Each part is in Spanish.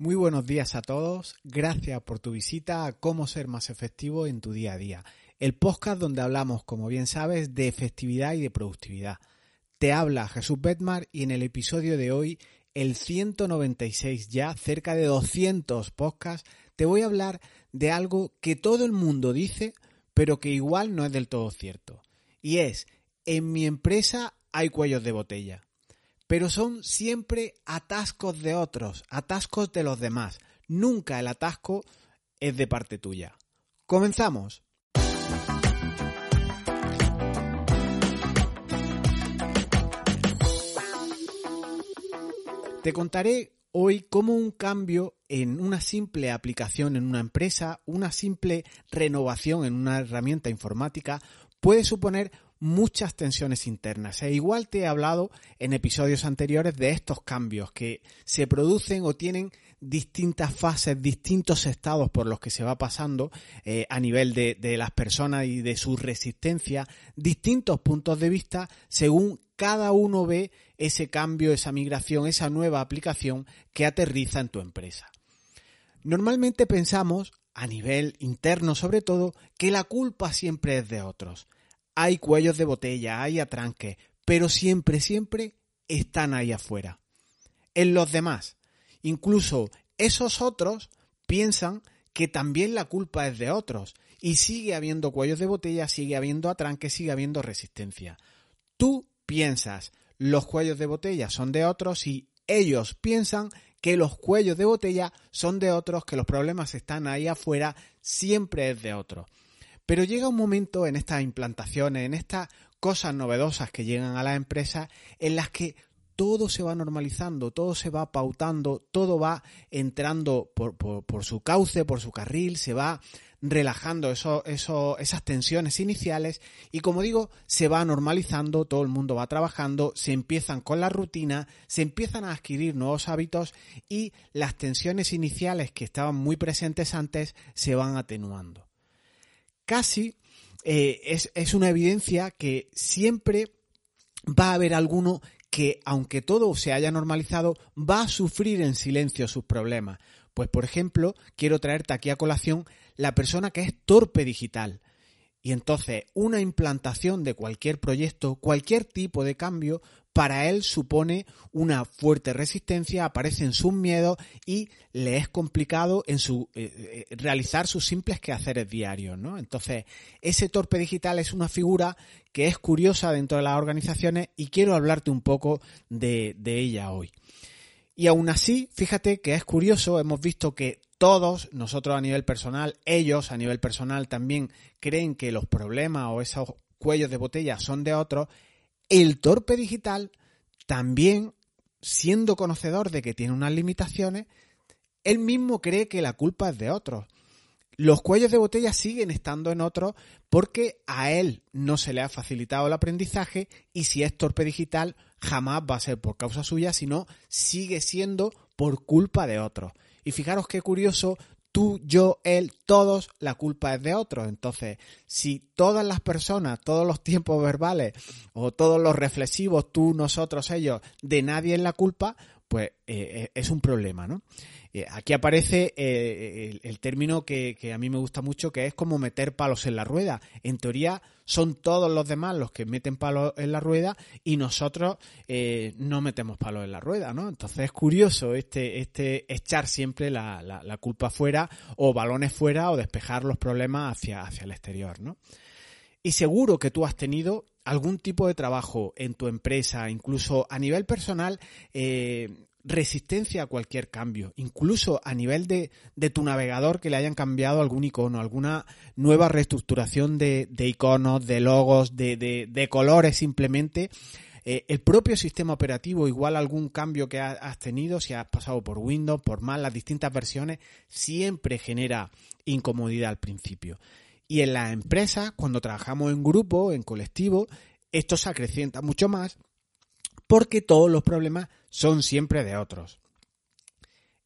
Muy buenos días a todos. Gracias por tu visita a Cómo ser más efectivo en tu día a día. El podcast donde hablamos, como bien sabes, de efectividad y de productividad. Te habla Jesús Betmar y en el episodio de hoy, el 196 ya, cerca de 200 podcasts, te voy a hablar de algo que todo el mundo dice, pero que igual no es del todo cierto. Y es, en mi empresa hay cuellos de botella pero son siempre atascos de otros, atascos de los demás. Nunca el atasco es de parte tuya. Comenzamos. Te contaré hoy cómo un cambio en una simple aplicación en una empresa, una simple renovación en una herramienta informática puede suponer muchas tensiones internas. E igual te he hablado en episodios anteriores de estos cambios que se producen o tienen distintas fases, distintos estados por los que se va pasando eh, a nivel de, de las personas y de su resistencia, distintos puntos de vista según cada uno ve ese cambio, esa migración, esa nueva aplicación que aterriza en tu empresa. Normalmente pensamos, a nivel interno sobre todo, que la culpa siempre es de otros hay cuellos de botella, hay atranques, pero siempre, siempre están ahí afuera. En los demás, incluso esos otros piensan que también la culpa es de otros y sigue habiendo cuellos de botella, sigue habiendo atranques, sigue habiendo resistencia. Tú piensas los cuellos de botella son de otros y ellos piensan que los cuellos de botella son de otros, que los problemas están ahí afuera, siempre es de otros. Pero llega un momento en estas implantaciones, en estas cosas novedosas que llegan a la empresa, en las que todo se va normalizando, todo se va pautando, todo va entrando por, su cauce, por su carril, se va relajando esas tensiones iniciales y como digo, se va normalizando, todo el mundo va trabajando, se empiezan con la rutina, se empiezan a adquirir nuevos hábitos y las tensiones iniciales que estaban muy presentes antes se van atenuando casi eh, es, una evidencia que siempre va a haber alguno que, aunque todo se haya normalizado, va a sufrir en silencio sus problemas. Pues, por ejemplo, quiero traerte aquí a colación la persona que es torpe digital. Y entonces, una implantación de cualquier proyecto, cualquier tipo de cambio, para él supone una fuerte resistencia, aparecen sus miedos y le es complicado en su eh, eh, realizar sus simples quehaceres diarios, ¿no? Entonces, ese torpe digital es una figura que es curiosa dentro de las organizaciones y quiero hablarte un poco de, de ella hoy. Y aún así, fíjate que es curioso, hemos visto que todos, nosotros a nivel personal, ellos a nivel personal también creen que los problemas o esos cuellos de botella son de otros el torpe digital también, siendo conocedor de que tiene unas limitaciones, él mismo cree que la culpa es de otros. Los cuellos de botella siguen estando en otros porque a él no se le ha facilitado el aprendizaje y si es torpe digital jamás va a ser por causa suya, sino sigue siendo por culpa de otros. Y fijaros qué curioso tú, yo, él, todos, la culpa es de otros. Entonces, si todas las personas, todos los tiempos verbales o todos los reflexivos, tú, nosotros, ellos, de nadie es la culpa, pues eh, eh, es un problema, ¿no? Eh, aquí aparece el, término que, a mí me gusta mucho, que es como meter palos en la rueda. En teoría son todos los demás los que meten palos en la rueda y nosotros no metemos palos en la rueda, ¿no? Entonces es curioso este, este echar siempre la, la, culpa fuera o balones fuera o despejar los problemas hacia, hacia el exterior, ¿no? Y seguro que tú has tenido algún tipo de trabajo en tu empresa, incluso a nivel personal, eh, resistencia a cualquier cambio, incluso a nivel de, tu navegador que le hayan cambiado algún icono, alguna nueva reestructuración de, iconos, de logos, de, colores simplemente. Eh, el propio sistema operativo, igual algún cambio que has tenido, si has pasado por Windows, por Mac, las distintas versiones, siempre genera incomodidad al principio. Y en las empresas, cuando trabajamos en grupo, en colectivo, esto se acrecienta mucho más porque todos los problemas son siempre de otros.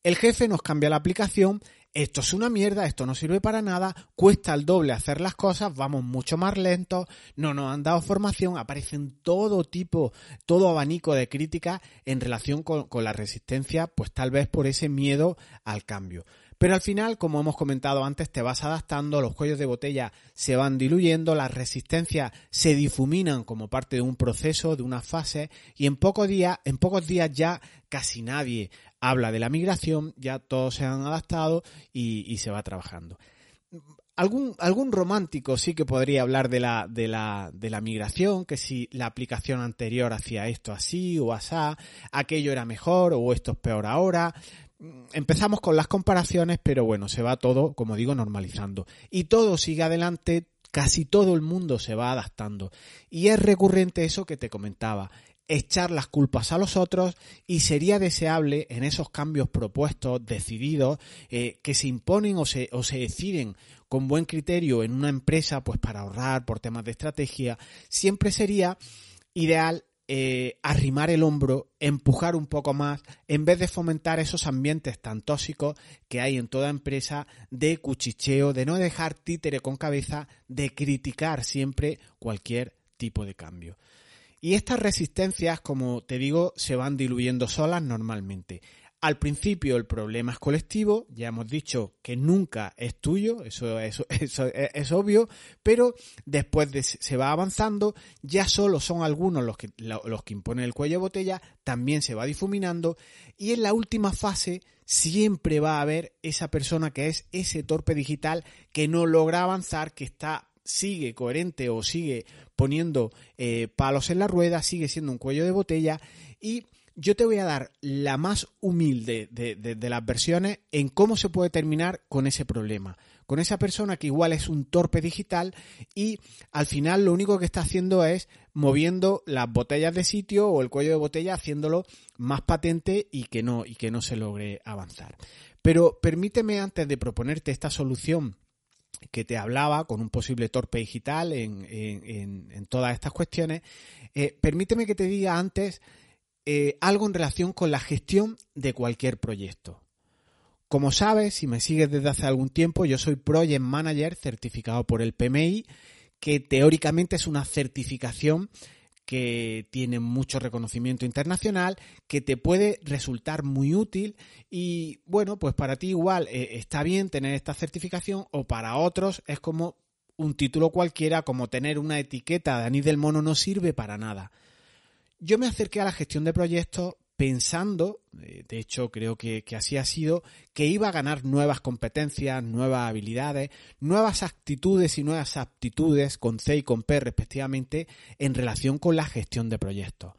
El jefe nos cambia la aplicación, esto es una mierda, esto no sirve para nada, cuesta el doble hacer las cosas, vamos mucho más lentos, no nos han dado formación, aparecen todo tipo, todo abanico de críticas en relación con, con la resistencia, pues tal vez por ese miedo al cambio. Pero al final, como hemos comentado antes, te vas adaptando, los cuellos de botella se van diluyendo, las resistencias se difuminan como parte de un proceso, de una fase, y en pocos días, en pocos días ya casi nadie habla de la migración, ya todos se han adaptado y, se va trabajando. Algún, romántico sí que podría hablar de la, de, la, de la migración, que si la aplicación anterior hacía esto así o asá, aquello era mejor o esto es peor ahora empezamos con las comparaciones, pero bueno, se va todo, como digo, normalizando. Y todo sigue adelante, casi todo el mundo se va adaptando. Y es recurrente eso que te comentaba, echar las culpas a los otros y sería deseable en esos cambios propuestos, decididos, eh, que se imponen o se, o se deciden con buen criterio en una empresa, pues para ahorrar por temas de estrategia, siempre sería ideal eh, arrimar el hombro, empujar un poco más, en vez de fomentar esos ambientes tan tóxicos que hay en toda empresa de cuchicheo, de no dejar títere con cabeza, de criticar siempre cualquier tipo de cambio. Y estas resistencias, como te digo, se van diluyendo solas normalmente. Al principio el problema es colectivo, ya hemos dicho que nunca es tuyo, eso, eso, es, obvio, pero después de, se va avanzando, ya solo son algunos los que, los que imponen el cuello de botella, también se va difuminando y en la última fase siempre va a haber esa persona que es ese torpe digital que no logra avanzar, que está sigue coherente o sigue poniendo eh, palos en la rueda, sigue siendo un cuello de botella y yo te voy a dar la más humilde de, las versiones en cómo se puede terminar con ese problema. Con esa persona que igual es un torpe digital y al final lo único que está haciendo es moviendo las botellas de sitio o el cuello de botella haciéndolo más patente y que no, y que no se logre avanzar. Pero permíteme antes de proponerte esta solución que te hablaba con un posible torpe digital en, todas estas cuestiones, eh, permíteme que te diga antes eh, algo en relación con la gestión de cualquier proyecto. Como sabes, si me sigues desde hace algún tiempo, yo soy Project Manager certificado por el PMI, que teóricamente es una certificación que tiene mucho reconocimiento internacional, que te puede resultar muy útil y bueno, pues para ti igual eh, está bien tener esta certificación o para otros es como un título cualquiera, como tener una etiqueta de anís del mono no sirve para nada yo me acerqué a la gestión de proyectos pensando, eh, de hecho creo que, así ha sido, que iba a ganar nuevas competencias, nuevas habilidades, nuevas actitudes y nuevas aptitudes con C y con P respectivamente en relación con la gestión de proyectos.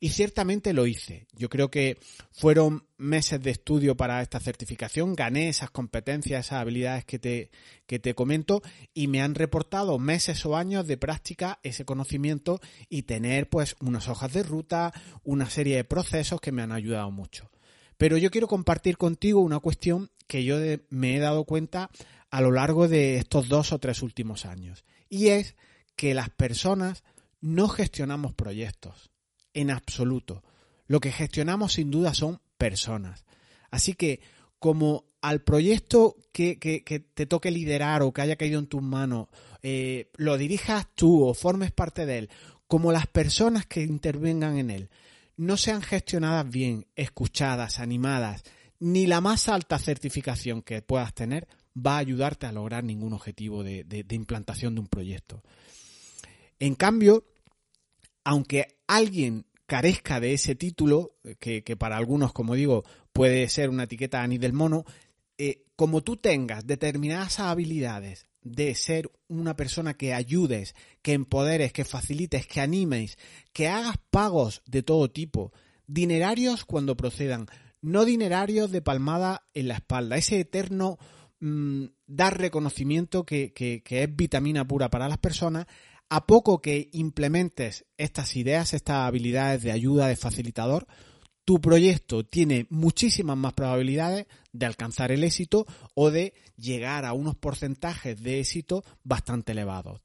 Y ciertamente lo hice. Yo creo que fueron meses de estudio para esta certificación, gané esas competencias, esas habilidades que te, que te comento y me han reportado meses o años de práctica ese conocimiento y tener pues unas hojas de ruta, una serie de procesos que me han ayudado mucho. Pero yo quiero compartir contigo una cuestión que yo me he dado cuenta a lo largo de estos dos o tres últimos años. Y es que las personas no gestionamos proyectos en absoluto. Lo que gestionamos sin duda son personas. Así que como al proyecto que, te toque liderar o que haya caído en tus manos, eh, lo dirijas tú o formes parte de él, como las personas que intervengan en él no sean gestionadas bien, escuchadas, animadas, ni la más alta certificación que puedas tener va a ayudarte a lograr ningún objetivo de implantación de un proyecto. En cambio, aunque alguien carezca de ese título, que, para algunos, como digo, puede ser una etiqueta ni del mono, eh, como tú tengas determinadas habilidades de ser una persona que ayudes, que empoderes, que facilites, que animes, que hagas pagos de todo tipo, dinerarios cuando procedan, no dinerarios de palmada en la espalda, ese eterno mm, dar reconocimiento que, que es vitamina pura para las personas, a poco que implementes estas ideas, estas habilidades de ayuda, de facilitador, tu proyecto tiene muchísimas más probabilidades de alcanzar el éxito o de llegar a unos porcentajes de éxito bastante elevados.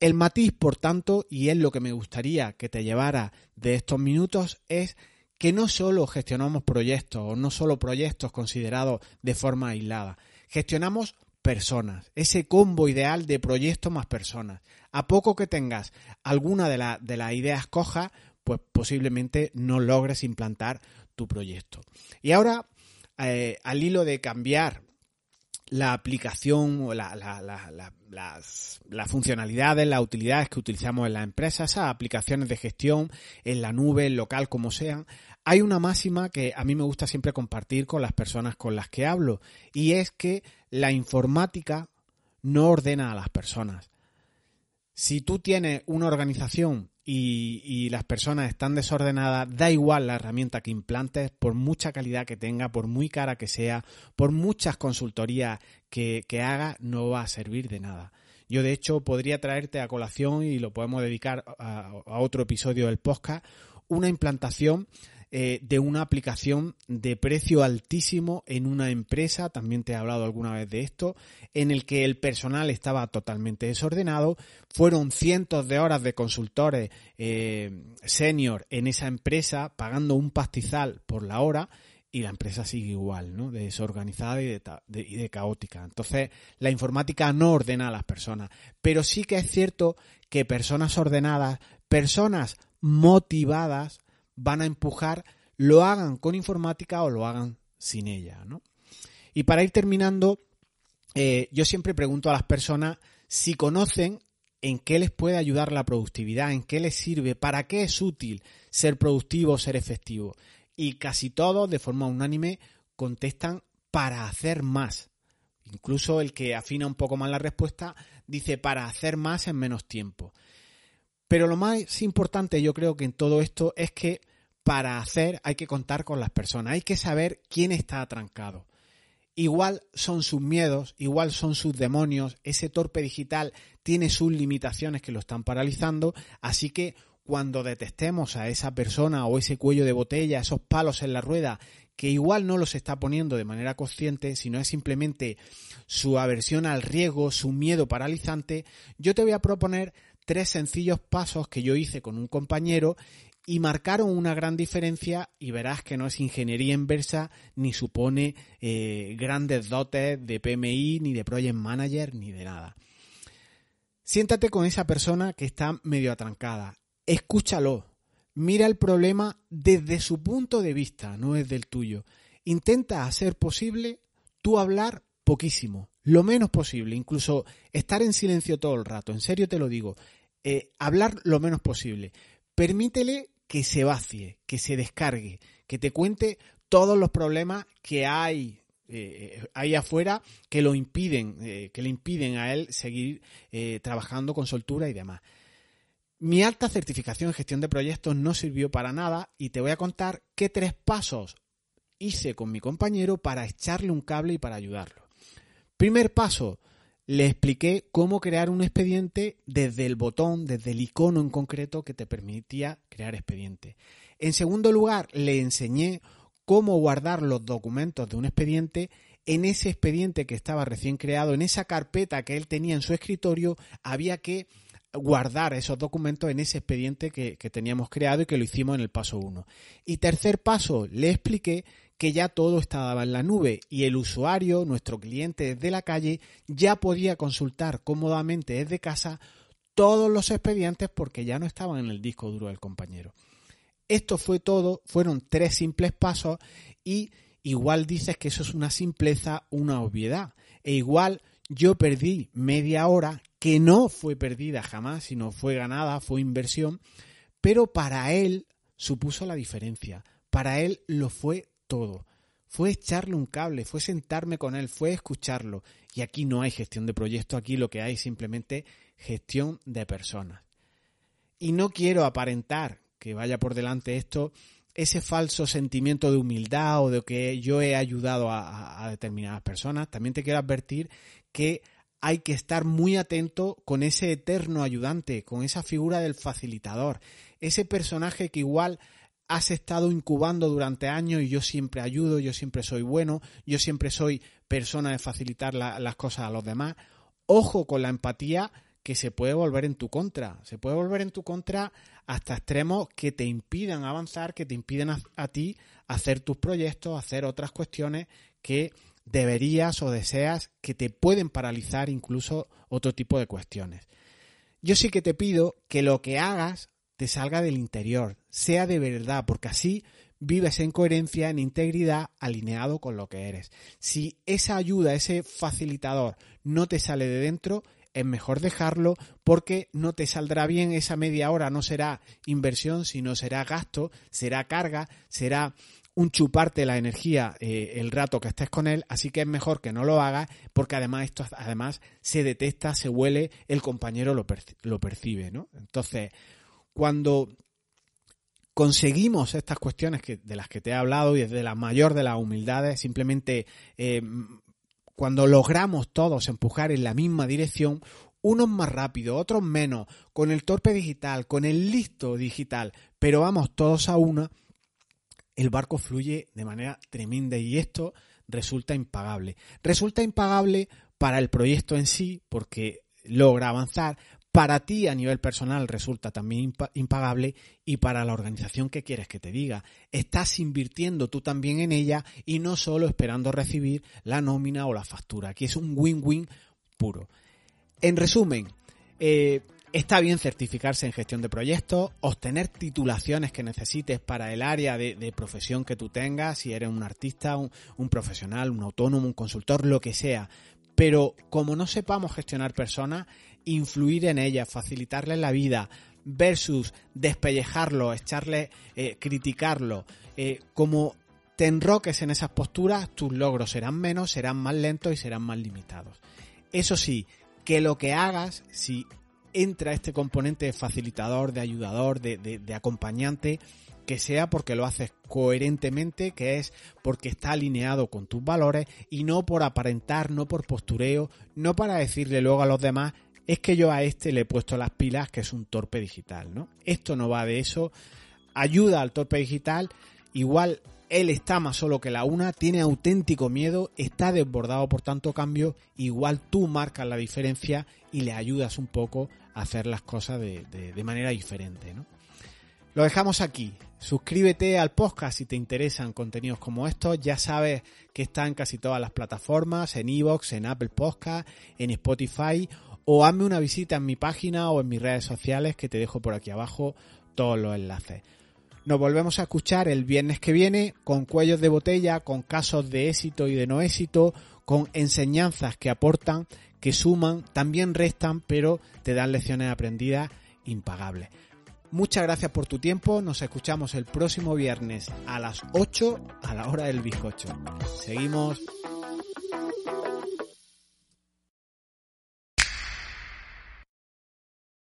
El matiz, por tanto, y es lo que me gustaría que te llevara de estos minutos, es que no solo gestionamos proyectos o no solo proyectos considerados de forma aislada, gestionamos personas, ese combo ideal de proyectos más personas. A poco que tengas alguna de, de las ideas cojas, pues posiblemente no logres implantar tu proyecto. Y ahora, eh, al hilo de cambiar la aplicación o la, las, las, funcionalidades, las utilidades que utilizamos en la empresa, esas aplicaciones de gestión en la nube, local, como sean, hay una máxima que a mí me gusta siempre compartir con las personas con las que hablo y es que la informática no ordena a las personas. Si tú tienes una organización y, las personas están desordenadas, da igual la herramienta que implantes, por mucha calidad que tenga, por muy cara que sea, por muchas consultorías que, que haga, no va a servir de nada. Yo de hecho podría traerte a colación y lo podemos dedicar a, a otro episodio del podcast, una implantación eh, de una aplicación de precio altísimo en una empresa, también te he hablado alguna vez de esto, en el que el personal estaba totalmente desordenado, fueron cientos de horas de consultores eh, senior en esa empresa pagando un pastizal por la hora y la empresa sigue igual, ¿no? desorganizada y de, y de caótica. Entonces, la informática no ordena a las personas, pero sí que es cierto que personas ordenadas, personas motivadas, van a empujar, lo hagan con informática o lo hagan sin ella. ¿no? Y para ir terminando, eh, yo siempre pregunto a las personas si conocen en qué les puede ayudar la productividad, en qué les sirve, para qué es útil ser productivo, ser efectivo. Y casi todos, de forma unánime, contestan para hacer más. Incluso el que afina un poco más la respuesta dice para hacer más en menos tiempo. Pero lo más importante yo creo que en todo esto es que para hacer hay que contar con las personas, hay que saber quién está atrancado. Igual son sus miedos, igual son sus demonios, ese torpe digital tiene sus limitaciones que lo están paralizando, así que cuando detestemos a esa persona o ese cuello de botella, esos palos en la rueda, que igual no los está poniendo de manera consciente, sino es simplemente su aversión al riesgo, su miedo paralizante, yo te voy a proponer tres sencillos pasos que yo hice con un compañero y marcaron una gran diferencia y verás que no es ingeniería inversa ni supone eh, grandes dotes de PMI ni de Project Manager ni de nada. Siéntate con esa persona que está medio atrancada, escúchalo, mira el problema desde su punto de vista, no es del tuyo. Intenta hacer posible tú hablar poquísimo, lo menos posible, incluso estar en silencio todo el rato, en serio te lo digo, eh, hablar lo menos posible. Permítele que se vacie, que se descargue, que te cuente todos los problemas que hay eh, ahí afuera que lo impiden, eh, que le impiden a él seguir trabajando con soltura y demás. Mi alta certificación en gestión de proyectos no sirvió para nada y te voy a contar qué tres pasos hice con mi compañero para echarle un cable y para ayudarlo. Primer paso, le expliqué cómo crear un expediente desde el botón, desde el icono en concreto que te permitía crear expediente. En segundo lugar, le enseñé cómo guardar los documentos de un expediente en ese expediente que estaba recién creado, en esa carpeta que él tenía en su escritorio, había que guardar esos documentos en ese expediente que, teníamos creado y que lo hicimos en el paso 1. Y tercer paso, le expliqué que ya todo estaba en la nube y el usuario, nuestro cliente desde la calle, ya podía consultar cómodamente desde casa todos los expedientes porque ya no estaban en el disco duro del compañero. Esto fue todo, fueron tres simples pasos y igual dices que eso es una simpleza, una obviedad. E igual yo perdí media hora, que no fue perdida jamás, sino fue ganada, fue inversión, pero para él supuso la diferencia. Para él lo fue todo. Fue echarle un cable, fue sentarme con él, fue escucharlo. Y aquí no hay gestión de proyecto, aquí lo que hay es simplemente gestión de personas. Y no quiero aparentar que vaya por delante esto, ese falso sentimiento de humildad o de que yo he ayudado a, a determinadas personas. También te quiero advertir que hay que estar muy atento con ese eterno ayudante, con esa figura del facilitador, ese personaje que igual has estado incubando durante años y yo siempre ayudo, yo siempre soy bueno, yo siempre soy persona de facilitar las cosas a los demás. Ojo con la empatía que se puede volver en tu contra. Se puede volver en tu contra hasta extremos que te impidan avanzar, que te impiden a, ti hacer tus proyectos, hacer otras cuestiones que deberías o deseas que te pueden paralizar incluso otro tipo de cuestiones. Yo sí que te pido que lo que hagas te salga del interior, sea de verdad, porque así vives en coherencia, en integridad, alineado con lo que eres. Si esa ayuda, ese facilitador no te sale de dentro, es mejor dejarlo porque no te saldrá bien esa media hora, no será inversión, sino será gasto, será carga, será un chuparte la energía eh, el rato que estés con él, así que es mejor que no lo hagas porque además esto además se detecta, se huele, el compañero lo, lo percibe, ¿no? Entonces, cuando conseguimos estas cuestiones que, de las que te he hablado y desde la mayor de las humildades, simplemente eh, cuando logramos todos empujar en la misma dirección, unos más rápido, otros menos, con el torpe digital, con el listo digital, pero vamos todos a una, el barco fluye de manera tremenda y esto resulta impagable. Resulta impagable para el proyecto en sí, porque logra avanzar, para ti a nivel personal resulta también impagable y para la organización que quieres que te diga. Estás invirtiendo tú también en ella y no solo esperando recibir la nómina o la factura. Aquí es un win-win puro. En resumen, eh, está bien certificarse en gestión de proyectos, obtener titulaciones que necesites para el área de, profesión que tú tengas, si eres un artista, un profesional, un autónomo, un consultor, lo que sea. Pero como no sepamos gestionar personas, influir en ellas, facilitarles la vida, versus despellejarlo, echarle, eh, criticarlo, eh, como te enroques en esas posturas, tus logros serán menos, serán más lentos y serán más limitados. Eso sí, que lo que hagas, si entra este componente de facilitador, de ayudador, de, de acompañante, que sea porque lo haces coherentemente, que es porque está alineado con tus valores y no por aparentar, no por postureo, no para decirle luego a los demás es que yo a este le he puesto las pilas que es un torpe digital, ¿no? Esto no va de eso, ayuda al torpe digital, igual él está más solo que la una, tiene auténtico miedo, está desbordado por tanto cambio, igual tú marcas la diferencia y le ayudas un poco a hacer las cosas de, manera diferente, ¿no? Lo dejamos aquí. Suscríbete al podcast si te interesan contenidos como estos. Ya sabes que está en casi todas las plataformas, en Evox, en Apple Podcast, en Spotify o hazme una visita en mi página o en mis redes sociales que te dejo por aquí abajo todos los enlaces. Nos volvemos a escuchar el viernes que viene con cuellos de botella, con casos de éxito y de no éxito, con enseñanzas que aportan, que suman, también restan, pero te dan lecciones aprendidas impagables. Muchas gracias por tu tiempo, nos escuchamos el próximo viernes a las 8 a la hora del bizcocho. Seguimos